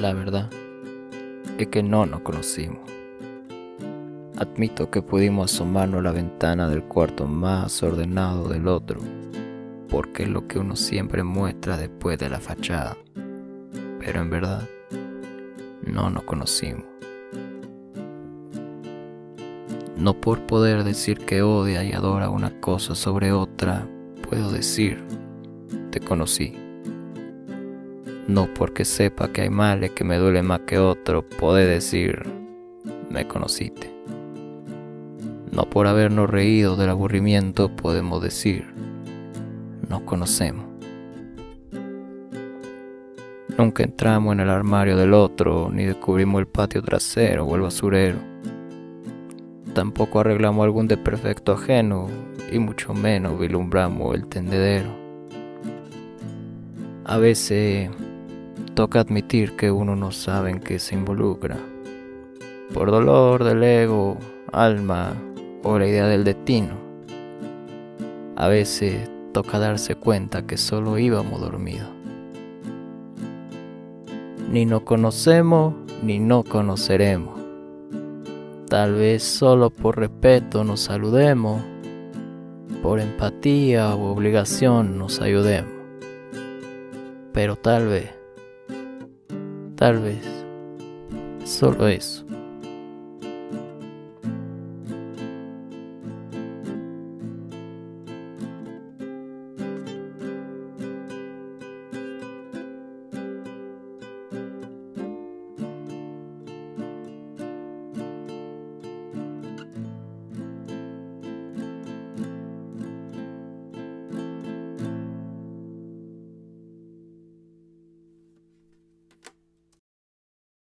La verdad es que no nos conocimos. Admito que pudimos asomarnos a la ventana del cuarto más ordenado del otro, porque es lo que uno siempre muestra después de la fachada. Pero en verdad, no nos conocimos. No por poder decir que odia y adora una cosa sobre otra, puedo decir, te conocí. No porque sepa que hay males que me duele más que otro, puede decir, me conociste. No por habernos reído del aburrimiento podemos decir, nos conocemos. Nunca entramos en el armario del otro, ni descubrimos el patio trasero o el basurero. Tampoco arreglamos algún desperfecto ajeno, y mucho menos vislumbramos el tendedero. A veces toca admitir que uno no sabe en qué se involucra. Por dolor del ego, alma o la idea del destino. A veces toca darse cuenta que solo íbamos dormidos. Ni nos conocemos ni no conoceremos. Tal vez solo por respeto nos saludemos, por empatía o obligación nos ayudemos. Pero tal vez Tal vez. Solo eso.